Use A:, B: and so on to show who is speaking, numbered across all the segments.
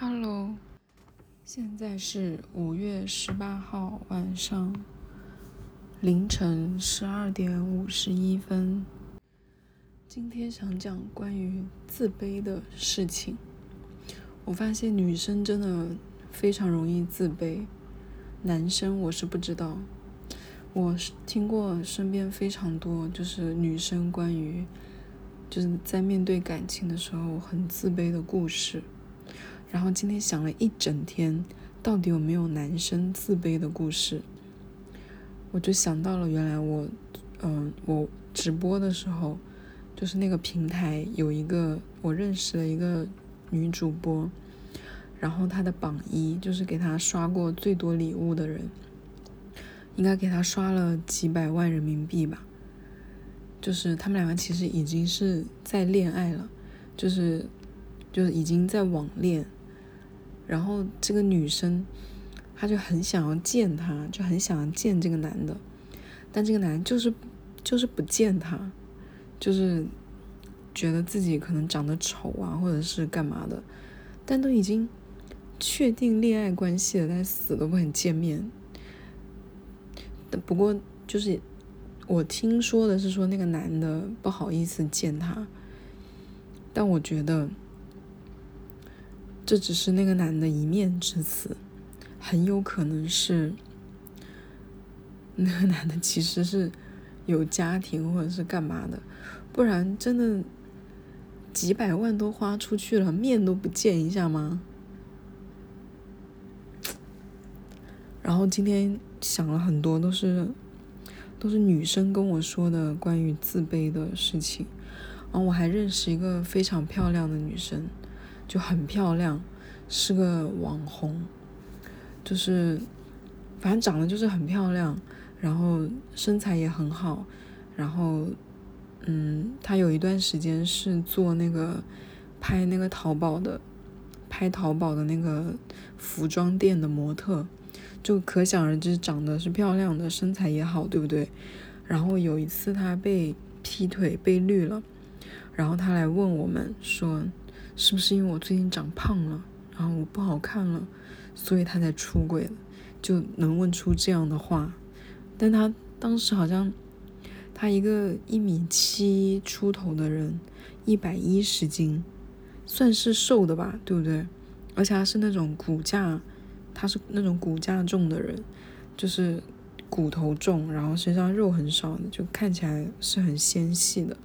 A: Hello，现在是五月十八号晚上凌晨十二点五十一分。今天想讲关于自卑的事情。我发现女生真的非常容易自卑，男生我是不知道。我听过身边非常多就是女生关于就是在面对感情的时候很自卑的故事。然后今天想了一整天，到底有没有男生自卑的故事？我就想到了，原来我，嗯，我直播的时候，就是那个平台有一个我认识的一个女主播，然后她的榜一就是给她刷过最多礼物的人，应该给她刷了几百万人民币吧。就是他们两个其实已经是在恋爱了，就是就是已经在网恋。然后这个女生，她就很想要见他，就很想要见这个男的，但这个男就是就是不见他，就是觉得自己可能长得丑啊，或者是干嘛的，但都已经确定恋爱关系了，但死都不肯见面。不过就是我听说的是说那个男的不好意思见他，但我觉得。这只是那个男的一面之词，很有可能是那个男的其实是有家庭或者是干嘛的，不然真的几百万都花出去了，面都不见一下吗？然后今天想了很多，都是都是女生跟我说的关于自卑的事情，然后我还认识一个非常漂亮的女生。就很漂亮，是个网红，就是反正长得就是很漂亮，然后身材也很好，然后嗯，她有一段时间是做那个拍那个淘宝的，拍淘宝的那个服装店的模特，就可想而知长得是漂亮的，身材也好，对不对？然后有一次她被劈腿被绿了，然后她来问我们说。是不是因为我最近长胖了，然后我不好看了，所以他才出轨了？就能问出这样的话？但他当时好像，他一个一米七出头的人，一百一十斤，算是瘦的吧，对不对？而且他是那种骨架，他是那种骨架重的人，就是骨头重，然后身上肉很少的，就看起来是很纤细的。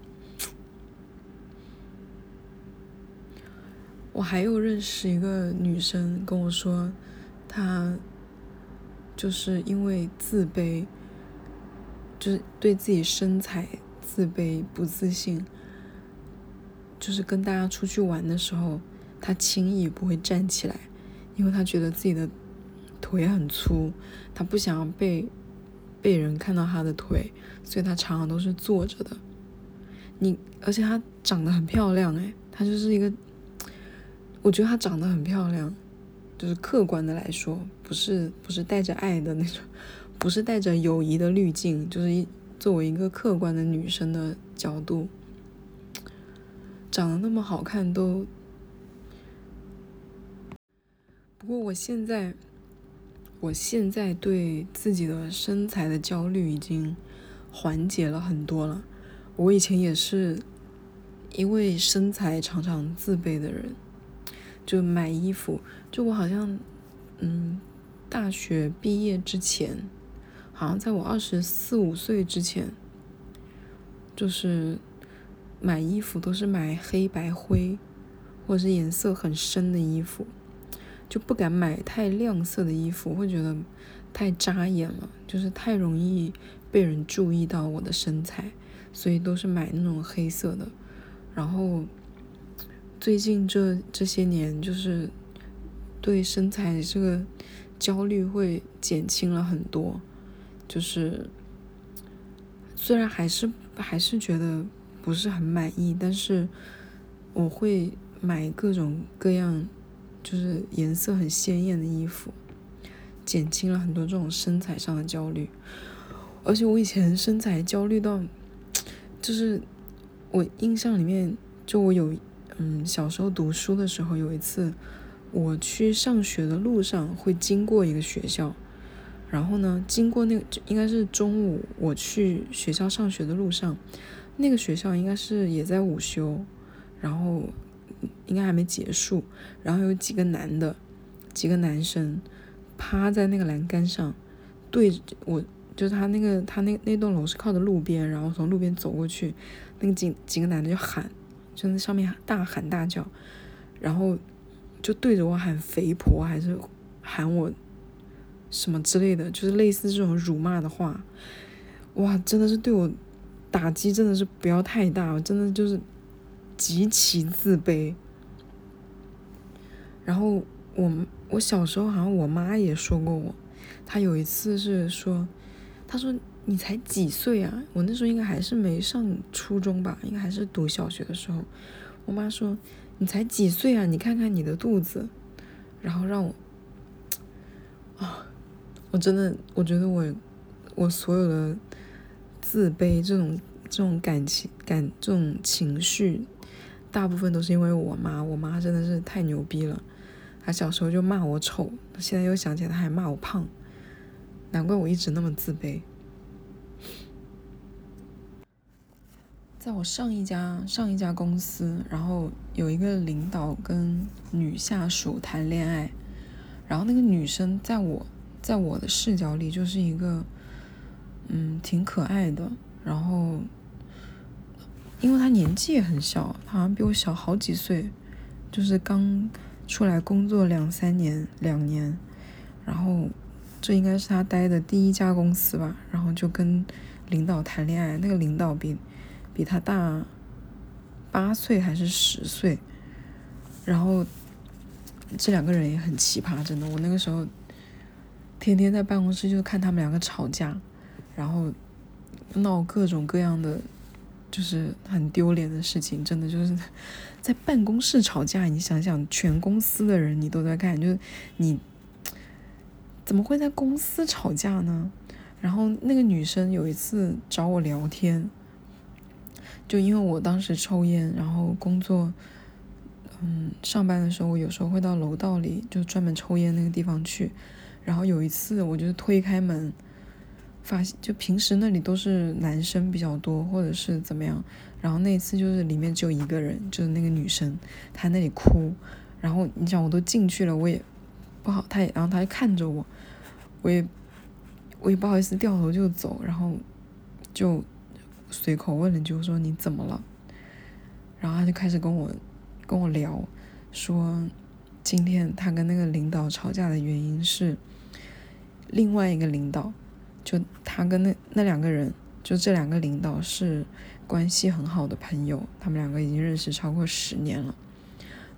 A: 我还有认识一个女生跟我说，她就是因为自卑，就是对自己身材自卑不自信，就是跟大家出去玩的时候，她轻易不会站起来，因为她觉得自己的腿很粗，她不想要被被人看到她的腿，所以她常常都是坐着的。你而且她长得很漂亮，诶，她就是一个。我觉得她长得很漂亮，就是客观的来说，不是不是带着爱的那种，不是带着友谊的滤镜，就是一作为一个客观的女生的角度，长得那么好看都。不过我现在，我现在对自己的身材的焦虑已经缓解了很多了。我以前也是因为身材常常自卑的人。就买衣服，就我好像，嗯，大学毕业之前，好像在我二十四五岁之前，就是买衣服都是买黑白灰，或者是颜色很深的衣服，就不敢买太亮色的衣服，会觉得太扎眼了，就是太容易被人注意到我的身材，所以都是买那种黑色的，然后。最近这这些年，就是对身材这个焦虑会减轻了很多。就是虽然还是还是觉得不是很满意，但是我会买各种各样，就是颜色很鲜艳的衣服，减轻了很多这种身材上的焦虑。而且我以前身材焦虑到，就是我印象里面，就我有。嗯，小时候读书的时候，有一次我去上学的路上会经过一个学校，然后呢，经过那个应该是中午我去学校上学的路上，那个学校应该是也在午休，然后应该还没结束，然后有几个男的，几个男生趴在那个栏杆上，对着我，就是他那个他那那栋楼是靠着路边，然后从路边走过去，那个几几个男的就喊，就在上面大喊大叫，然后。就对着我喊肥婆，还是喊我什么之类的，就是类似这种辱骂的话，哇，真的是对我打击真的是不要太大，我真的就是极其自卑。然后我我小时候好像我妈也说过我，她有一次是说，她说你才几岁啊？我那时候应该还是没上初中吧，应该还是读小学的时候，我妈说。你才几岁啊？你看看你的肚子，然后让我啊，我真的，我觉得我我所有的自卑这种这种感情感这种情绪，大部分都是因为我妈。我妈真的是太牛逼了，她小时候就骂我丑，现在又想起来她还骂我胖，难怪我一直那么自卑。在我上一家上一家公司，然后有一个领导跟女下属谈恋爱，然后那个女生在我在我的视角里就是一个，嗯，挺可爱的。然后，因为她年纪也很小，她好像比我小好几岁，就是刚出来工作两三年两年，然后这应该是她待的第一家公司吧。然后就跟领导谈恋爱，那个领导比。比他大八岁还是十岁，然后这两个人也很奇葩，真的。我那个时候天天在办公室就看他们两个吵架，然后闹各种各样的，就是很丢脸的事情。真的就是在办公室吵架，你想想，全公司的人你都在看，就是你怎么会在公司吵架呢？然后那个女生有一次找我聊天。就因为我当时抽烟，然后工作，嗯，上班的时候，我有时候会到楼道里，就专门抽烟那个地方去。然后有一次，我就推开门，发现就平时那里都是男生比较多，或者是怎么样。然后那次就是里面只有一个人，就是那个女生，她那里哭。然后你想，我都进去了，我也不好，她也，然后她就看着我，我也，我也不好意思掉头就走，然后就。随口问了句说你怎么了？然后他就开始跟我跟我聊，说今天他跟那个领导吵架的原因是另外一个领导，就他跟那那两个人，就这两个领导是关系很好的朋友，他们两个已经认识超过十年了，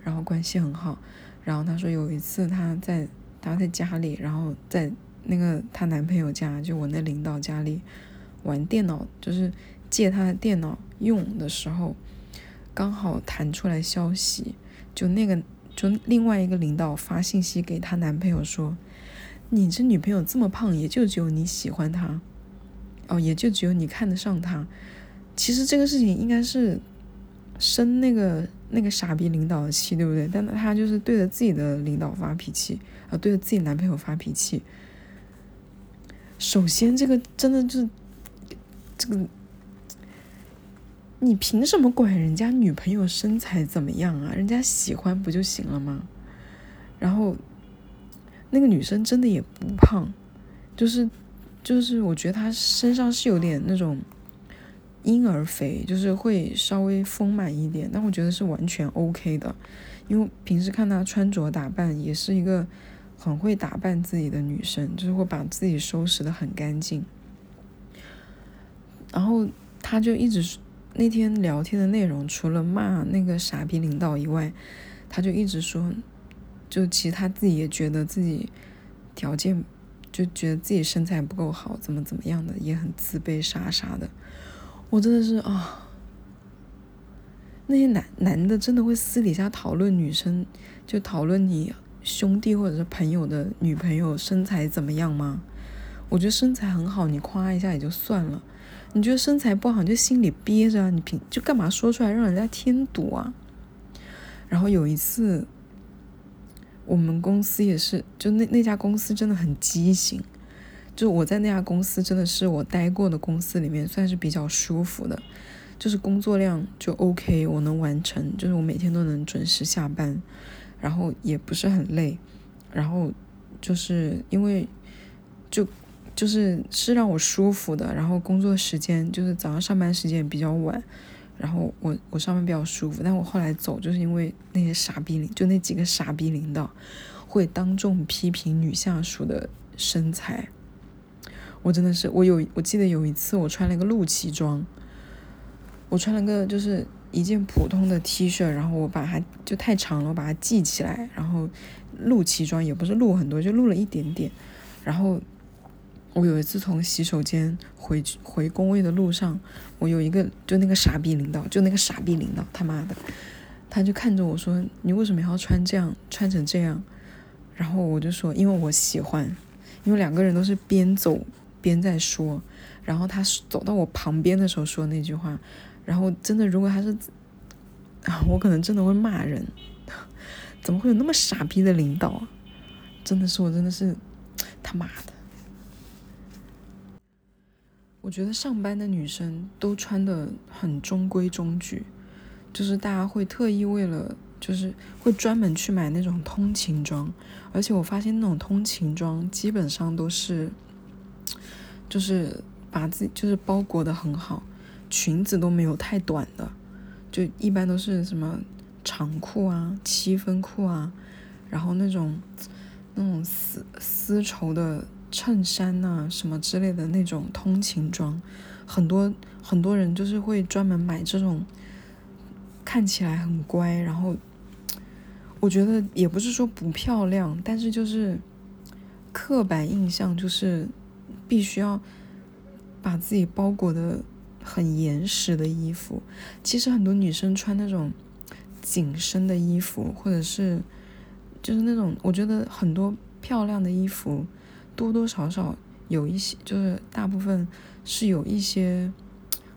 A: 然后关系很好。然后他说有一次他在他在家里，然后在那个她男朋友家，就我那领导家里玩电脑，就是。借他的电脑用的时候，刚好弹出来消息，就那个就另外一个领导发信息给她男朋友说：“你这女朋友这么胖，也就只有你喜欢她，哦，也就只有你看得上她。其实这个事情应该是生那个那个傻逼领导的气，对不对？但她就是对着自己的领导发脾气，啊，对着自己男朋友发脾气。首先，这个真的就是这个。”你凭什么管人家女朋友身材怎么样啊？人家喜欢不就行了吗？然后那个女生真的也不胖，就是就是我觉得她身上是有点那种婴儿肥，就是会稍微丰满一点，但我觉得是完全 OK 的，因为平时看她穿着打扮也是一个很会打扮自己的女生，就是会把自己收拾的很干净。然后她就一直。那天聊天的内容，除了骂那个傻逼领导以外，他就一直说，就其实他自己也觉得自己条件，就觉得自己身材不够好，怎么怎么样的，也很自卑啥啥的。我真的是啊，那些男男的真的会私底下讨论女生，就讨论你兄弟或者是朋友的女朋友身材怎么样吗？我觉得身材很好，你夸一下也就算了。你觉得身材不好，你就心里憋着，你凭就干嘛说出来让人家添堵啊？然后有一次，我们公司也是，就那那家公司真的很畸形。就我在那家公司真的是我待过的公司里面算是比较舒服的，就是工作量就 OK，我能完成，就是我每天都能准时下班，然后也不是很累，然后就是因为就就是是让我舒服的，然后工作时间就是早上上班时间也比较晚，然后我我上班比较舒服，但我后来走就是因为那些傻逼领，就那几个傻逼领导会当众批评女下属的身材。我真的是，我有，我记得有一次我穿了个露脐装，我穿了个就是一件普通的 T 恤，然后我把它就太长了，我把它系起来，然后露脐装也不是露很多，就露了一点点。然后我有一次从洗手间回去回工位的路上，我有一个就那个傻逼领导，就那个傻逼领导，他妈的，他就看着我说：“你为什么要穿这样，穿成这样？”然后我就说：“因为我喜欢。”因为两个人都是边走。边在说，然后他走到我旁边的时候说那句话，然后真的，如果他是，我可能真的会骂人，怎么会有那么傻逼的领导啊？真的是，我真的是他妈的！我觉得上班的女生都穿的很中规中矩，就是大家会特意为了，就是会专门去买那种通勤装，而且我发现那种通勤装基本上都是。就是把自己就是包裹的很好，裙子都没有太短的，就一般都是什么长裤啊、七分裤啊，然后那种那种丝丝绸的衬衫呐什么之类的那种通勤装，很多很多人就是会专门买这种，看起来很乖，然后我觉得也不是说不漂亮，但是就是刻板印象就是。必须要把自己包裹的很严实的衣服，其实很多女生穿那种紧身的衣服，或者是就是那种，我觉得很多漂亮的衣服多多少少有一些，就是大部分是有一些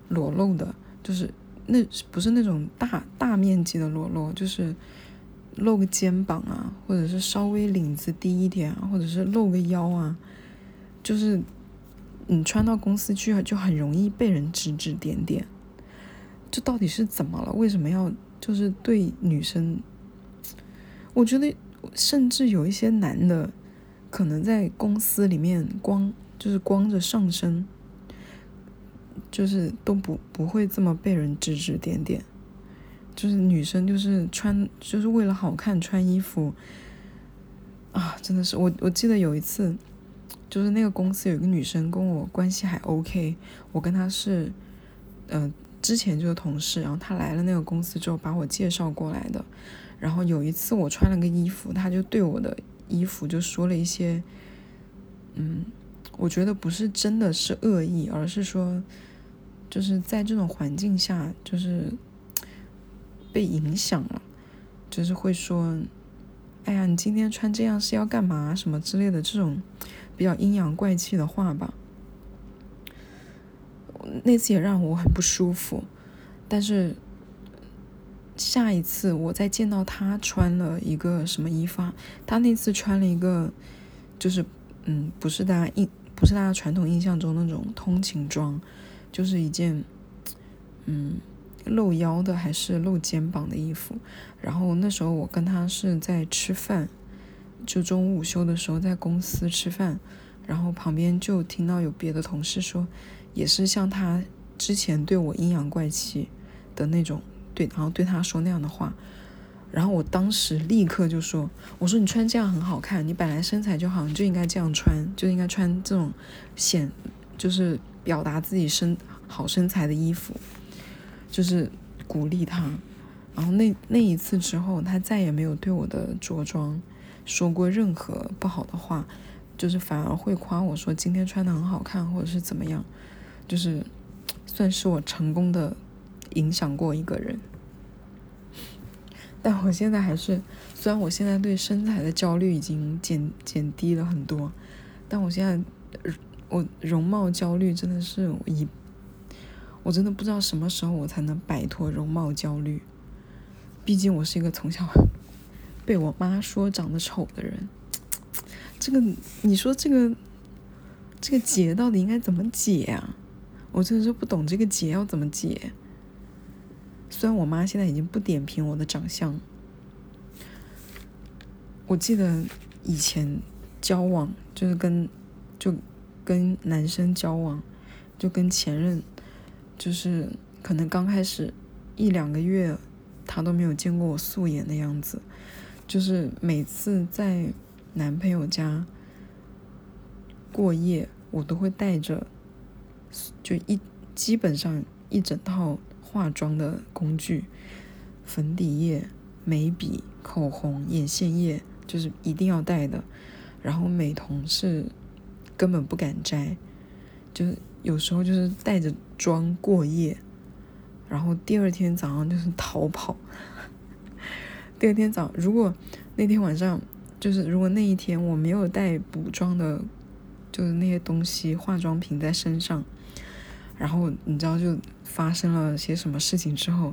A: 裸露的，就是那不是那种大大面积的裸露，就是露个肩膀啊，或者是稍微领子低一点啊，或者是露个腰啊，就是。你穿到公司去就很容易被人指指点点，这到底是怎么了？为什么要就是对女生？我觉得甚至有一些男的，可能在公司里面光就是光着上身，就是都不不会这么被人指指点点，就是女生就是穿就是为了好看穿衣服啊，真的是我我记得有一次。就是那个公司有一个女生跟我关系还 OK，我跟她是，呃，之前就是同事，然后她来了那个公司之后把我介绍过来的，然后有一次我穿了个衣服，她就对我的衣服就说了一些，嗯，我觉得不是真的是恶意，而是说，就是在这种环境下就是被影响了，就是会说，哎呀，你今天穿这样是要干嘛什么之类的这种。比较阴阳怪气的话吧，那次也让我很不舒服。但是下一次我再见到他穿了一个什么衣服，他那次穿了一个，就是嗯，不是大家印，不是大家传统印象中那种通勤装，就是一件嗯露腰的还是露肩膀的衣服。然后那时候我跟他是在吃饭。就中午午休的时候在公司吃饭，然后旁边就听到有别的同事说，也是像他之前对我阴阳怪气的那种对，然后对他说那样的话，然后我当时立刻就说，我说你穿这样很好看，你本来身材就好，你就应该这样穿，就应该穿这种显就是表达自己身好身材的衣服，就是鼓励他。然后那那一次之后，他再也没有对我的着装。说过任何不好的话，就是反而会夸我说今天穿的很好看，或者是怎么样，就是算是我成功的影响过一个人。但我现在还是，虽然我现在对身材的焦虑已经减减低了很多，但我现在我容貌焦虑真的是一，我真的不知道什么时候我才能摆脱容貌焦虑。毕竟我是一个从小。被我妈说长得丑的人，这个你说这个这个结到底应该怎么解啊？我真的是不懂这个结要怎么解。虽然我妈现在已经不点评我的长相，我记得以前交往就是跟就跟男生交往，就跟前任，就是可能刚开始一两个月，他都没有见过我素颜的样子，就是每次在男朋友家过夜，我都会带着就一基本上一整套。化妆的工具，粉底液、眉笔、口红、眼线液，就是一定要带的。然后美瞳是根本不敢摘，就是有时候就是带着妆过夜，然后第二天早上就是逃跑。第二天早，如果那天晚上就是如果那一天我没有带补妆的，就是那些东西化妆品在身上。然后你知道就发生了些什么事情之后，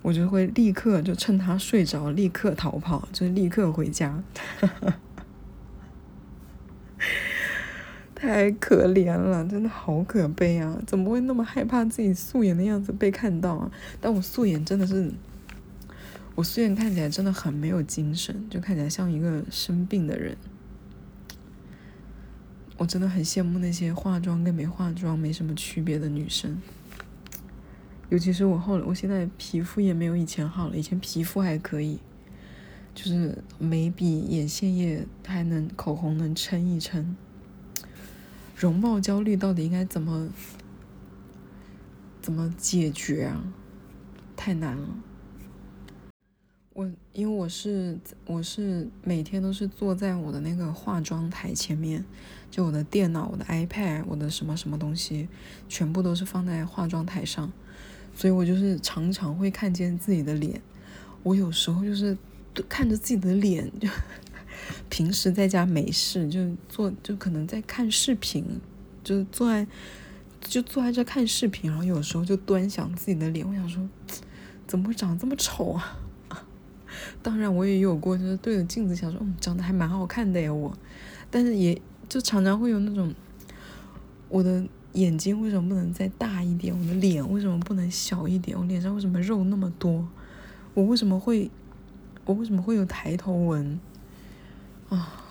A: 我就会立刻就趁他睡着，立刻逃跑，就是立刻回家，太可怜了，真的好可悲啊！怎么会那么害怕自己素颜的样子被看到啊？但我素颜真的是，我素颜看起来真的很没有精神，就看起来像一个生病的人。我真的很羡慕那些化妆跟没化妆没什么区别的女生，尤其是我后来，我现在皮肤也没有以前好了，以前皮肤还可以，就是眉笔、眼线液还能，口红能撑一撑。容貌焦虑到底应该怎么怎么解决啊？太难了。我因为我是我是每天都是坐在我的那个化妆台前面，就我的电脑、我的 iPad、我的什么什么东西，全部都是放在化妆台上，所以我就是常常会看见自己的脸。我有时候就是看着自己的脸，就 平时在家没事就坐，就可能在看视频，就坐在就坐在这看视频，然后有时候就端详自己的脸，我想说，怎么会长得这么丑啊？当然，我也有过，就是对着镜子想说，嗯，长得还蛮好看的呀，我。但是也就常常会有那种，我的眼睛为什么不能再大一点？我的脸为什么不能小一点？我脸上为什么肉那么多？我为什么会，我为什么会有抬头纹？啊，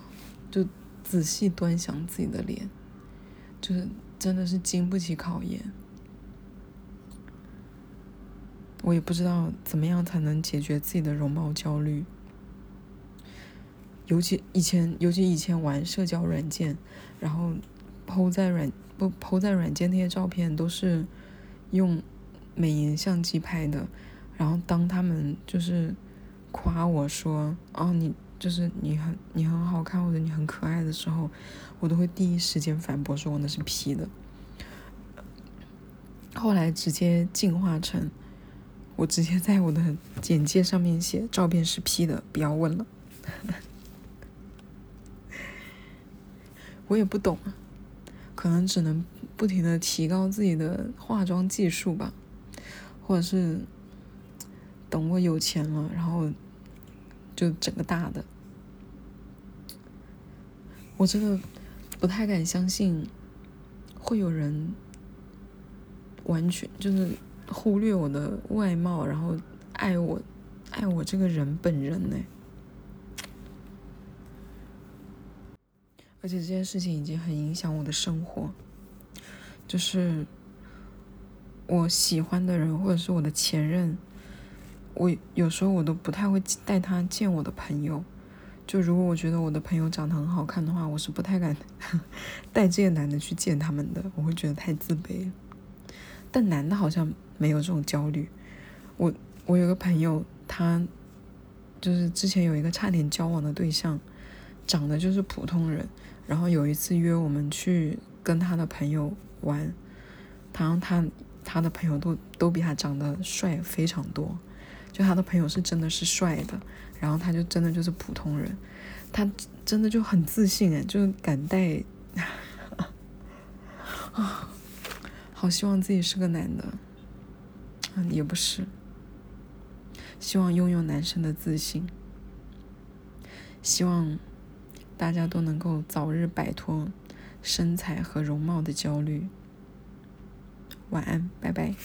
A: 就仔细端详自己的脸，就是真的是经不起考验。我也不知道怎么样才能解决自己的容貌焦虑，尤其以前，尤其以前玩社交软件，然后抛在软不抛在软件那些照片都是用美颜相机拍的，然后当他们就是夸我说哦你就是你很你很好看或者你很可爱的时候，我都会第一时间反驳说我那是 P 的，后来直接进化成。我直接在我的简介上面写照片是 P 的，不要问了。我也不懂，可能只能不停的提高自己的化妆技术吧，或者是等我有钱了，然后就整个大的。我真的不太敢相信会有人完全就是。忽略我的外貌，然后爱我，爱我这个人本人呢？而且这件事情已经很影响我的生活，就是我喜欢的人或者是我的前任，我有时候我都不太会带他见我的朋友。就如果我觉得我的朋友长得很好看的话，我是不太敢 带这些男的去见他们的，我会觉得太自卑。但男的好像。没有这种焦虑，我我有个朋友，他就是之前有一个差点交往的对象，长得就是普通人，然后有一次约我们去跟他的朋友玩，他他他的朋友都都比他长得帅非常多，就他的朋友是真的是帅的，然后他就真的就是普通人，他真的就很自信哎，就是敢带啊，好希望自己是个男的。嗯，也不是。希望拥有男生的自信。希望大家都能够早日摆脱身材和容貌的焦虑。晚安，拜拜。